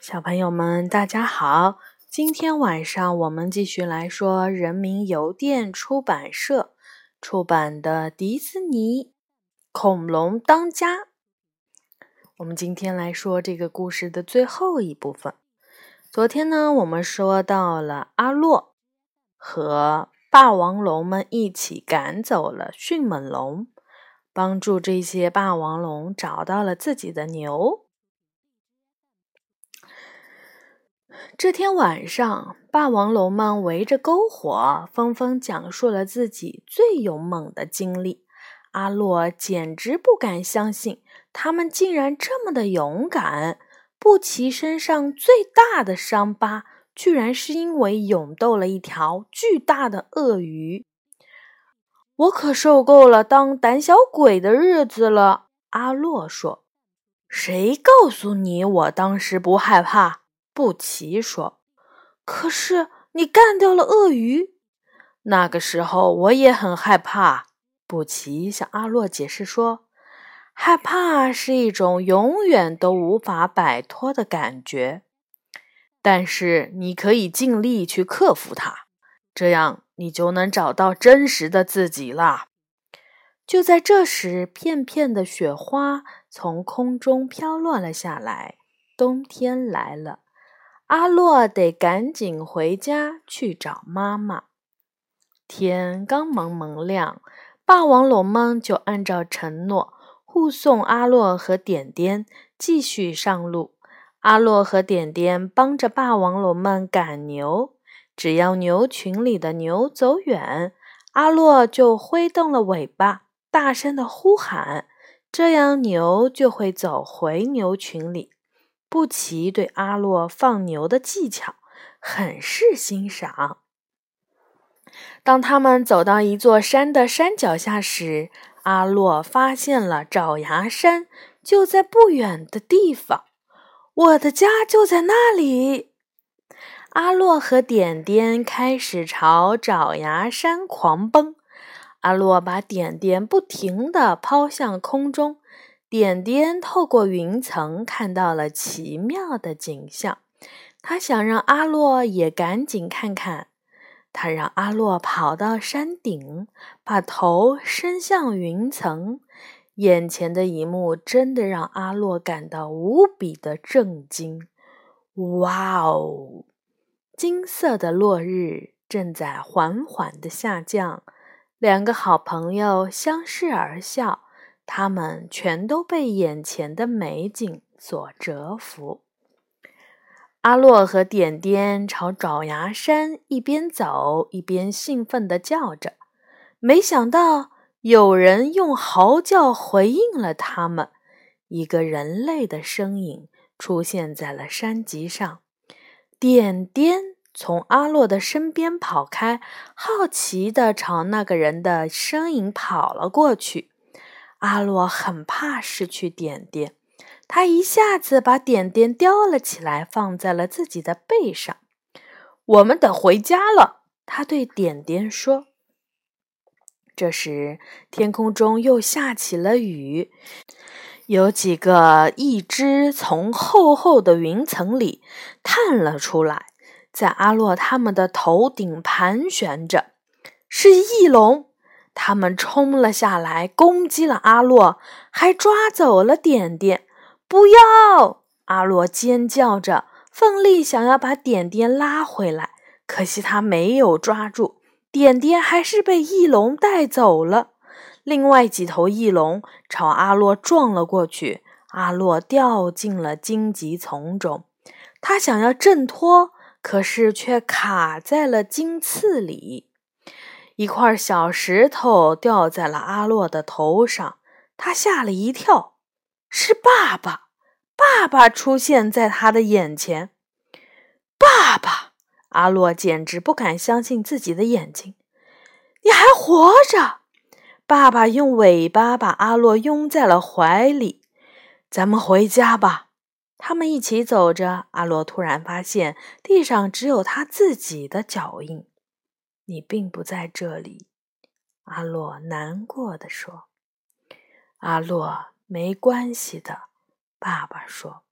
小朋友们，大家好！今天晚上我们继续来说人民邮电出版社出版的《迪士尼恐龙当家》。我们今天来说这个故事的最后一部分。昨天呢，我们说到了阿洛和霸王龙们一起赶走了迅猛龙，帮助这些霸王龙找到了自己的牛。这天晚上，霸王龙们围着篝火，纷纷讲述了自己最勇猛的经历。阿洛简直不敢相信，他们竟然这么的勇敢。布奇身上最大的伤疤，居然是因为勇斗了一条巨大的鳄鱼。我可受够了当胆小鬼的日子了，阿洛说。谁告诉你我当时不害怕？布奇说：“可是你干掉了鳄鱼，那个时候我也很害怕。”布奇向阿洛解释说：“害怕是一种永远都无法摆脱的感觉，但是你可以尽力去克服它，这样你就能找到真实的自己了。”就在这时，片片的雪花从空中飘落了下来，冬天来了。阿洛得赶紧回家去找妈妈。天刚蒙蒙亮，霸王龙们就按照承诺护送阿洛和点点继续上路。阿洛和点点帮着霸王龙们赶牛，只要牛群里的牛走远，阿洛就挥动了尾巴，大声的呼喊，这样牛就会走回牛群里。布奇对阿洛放牛的技巧很是欣赏。当他们走到一座山的山脚下时，阿洛发现了爪牙山就在不远的地方。我的家就在那里。阿洛和点点开始朝爪牙山狂奔。阿洛把点点不停地抛向空中。点点透过云层看到了奇妙的景象，他想让阿洛也赶紧看看。他让阿洛跑到山顶，把头伸向云层。眼前的一幕真的让阿洛感到无比的震惊。哇哦！金色的落日正在缓缓的下降，两个好朋友相视而笑。他们全都被眼前的美景所折服。阿洛和点点朝爪牙山一边走一边兴奋地叫着，没想到有人用嚎叫回应了他们。一个人类的身影出现在了山脊上。点点从阿洛的身边跑开，好奇地朝那个人的身影跑了过去。阿洛很怕失去点点，他一下子把点点叼了起来，放在了自己的背上。我们得回家了，他对点点说。这时，天空中又下起了雨，有几个一只从厚厚的云层里探了出来，在阿洛他们的头顶盘旋着，是翼龙。他们冲了下来，攻击了阿洛，还抓走了点点。不要！阿洛尖叫着，奋力想要把点点拉回来，可惜他没有抓住点点，还是被翼龙带走了。另外几头翼龙朝阿洛撞了过去，阿洛掉进了荆棘丛中。他想要挣脱，可是却卡在了荆刺里。一块小石头掉在了阿洛的头上，他吓了一跳。是爸爸，爸爸出现在他的眼前。爸爸，阿洛简直不敢相信自己的眼睛。你还活着！爸爸用尾巴把阿洛拥在了怀里。咱们回家吧。他们一起走着，阿洛突然发现地上只有他自己的脚印。你并不在这里，阿洛难过的说。阿洛，没关系的，爸爸说。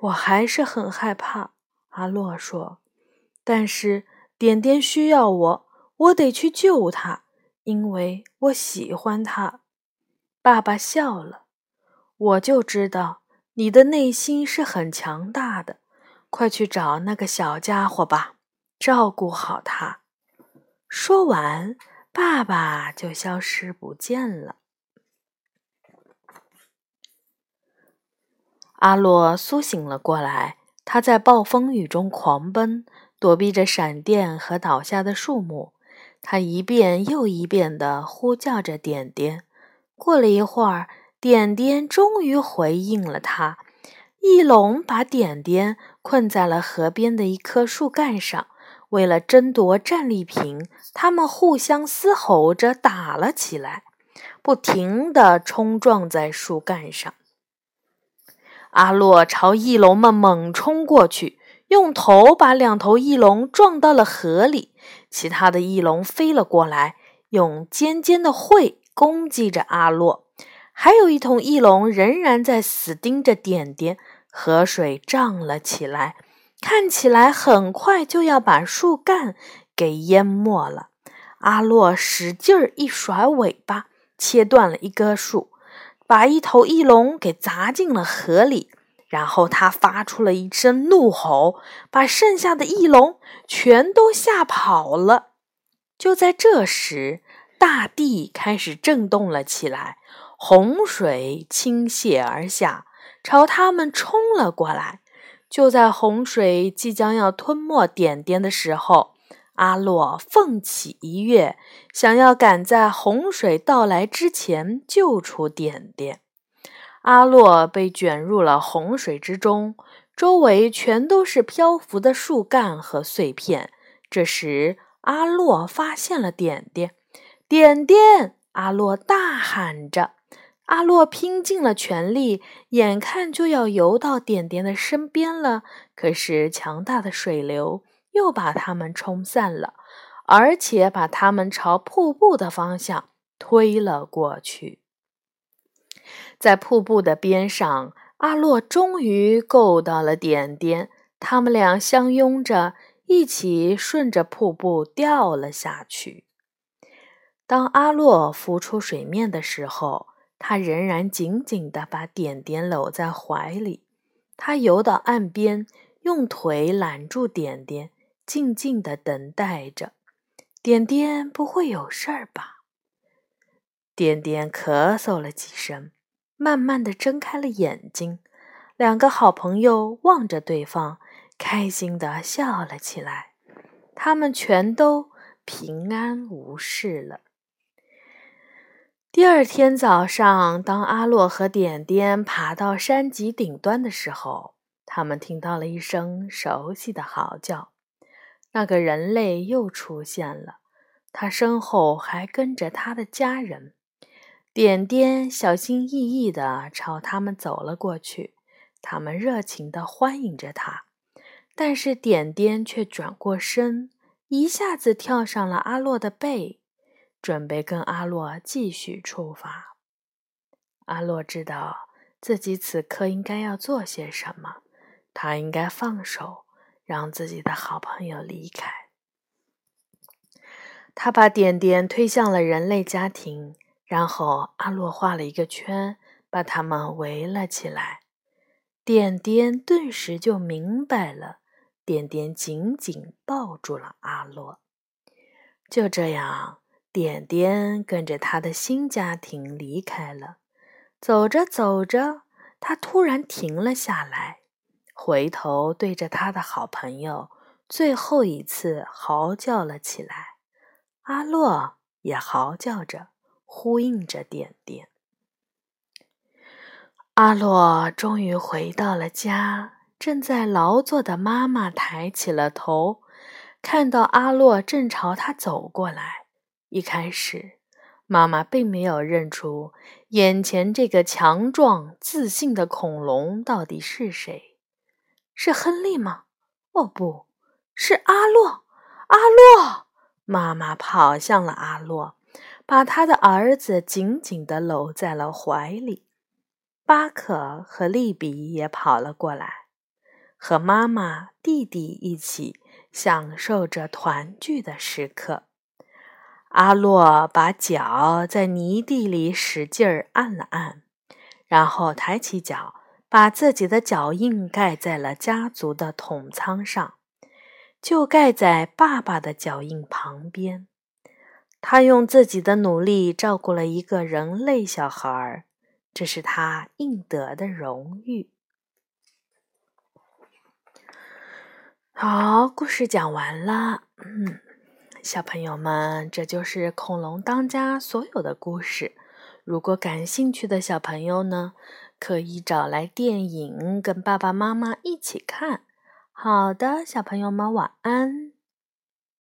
我还是很害怕。”阿洛说。“但是点点需要我，我得去救他，因为我喜欢他。”爸爸笑了。“我就知道你的内心是很强大的。快去找那个小家伙吧，照顾好他。”说完，爸爸就消失不见了。阿洛苏醒了过来，他在暴风雨中狂奔，躲避着闪电和倒下的树木。他一遍又一遍地呼叫着点点。过了一会儿，点点终于回应了他。翼龙把点点困在了河边的一棵树干上，为了争夺战利品，他们互相嘶吼着打了起来，不停地冲撞在树干上。阿洛朝翼龙们猛冲过去，用头把两头翼龙撞到了河里。其他的翼龙飞了过来，用尖尖的喙攻击着阿洛。还有一头翼龙仍然在死盯着点点。河水涨了起来，看起来很快就要把树干给淹没了。阿洛使劲儿一甩尾巴，切断了一棵树。把一头翼龙给砸进了河里，然后他发出了一声怒吼，把剩下的翼龙全都吓跑了。就在这时，大地开始震动了起来，洪水倾泻而下，朝他们冲了过来。就在洪水即将要吞没点点的时候，阿洛奋起一跃，想要赶在洪水到来之前救出点点。阿洛被卷入了洪水之中，周围全都是漂浮的树干和碎片。这时，阿洛发现了点点，点点！阿洛大喊着。阿洛拼尽了全力，眼看就要游到点点的身边了，可是强大的水流。又把他们冲散了，而且把他们朝瀑布的方向推了过去。在瀑布的边上，阿洛终于够到了点点，他们俩相拥着，一起顺着瀑布掉了下去。当阿洛浮出水面的时候，他仍然紧紧地把点点搂在怀里。他游到岸边，用腿揽住点点。静静地等待着，点点不会有事儿吧？点点咳嗽了几声，慢慢地睁开了眼睛。两个好朋友望着对方，开心地笑了起来。他们全都平安无事了。第二天早上，当阿洛和点点爬到山脊顶端的时候，他们听到了一声熟悉的嚎叫。那个人类又出现了，他身后还跟着他的家人。点点小心翼翼地朝他们走了过去，他们热情地欢迎着他。但是点点却转过身，一下子跳上了阿洛的背，准备跟阿洛继续出发。阿洛知道自己此刻应该要做些什么，他应该放手。让自己的好朋友离开。他把点点推向了人类家庭，然后阿洛画了一个圈，把他们围了起来。点点顿时就明白了，点点紧紧抱住了阿洛。就这样，点点跟着他的新家庭离开了。走着走着，他突然停了下来。回头对着他的好朋友，最后一次嚎叫了起来。阿洛也嚎叫着，呼应着点点。阿洛终于回到了家，正在劳作的妈妈抬起了头，看到阿洛正朝他走过来。一开始，妈妈并没有认出眼前这个强壮、自信的恐龙到底是谁。是亨利吗？哦，不是阿洛！阿洛！妈妈跑向了阿洛，把他的儿子紧紧地搂在了怀里。巴克和利比也跑了过来。和妈妈、弟弟一起享受着团聚的时刻。阿洛把脚在泥地里使劲儿按了按，然后抬起脚，把自己的脚印盖在了家族的桶仓上，就盖在爸爸的脚印旁边。他用自己的努力照顾了一个人类小孩儿，这是他应得的荣誉。好，故事讲完了。嗯。小朋友们，这就是《恐龙当家》所有的故事。如果感兴趣的小朋友呢，可以找来电影跟爸爸妈妈一起看。好的，小朋友们晚安。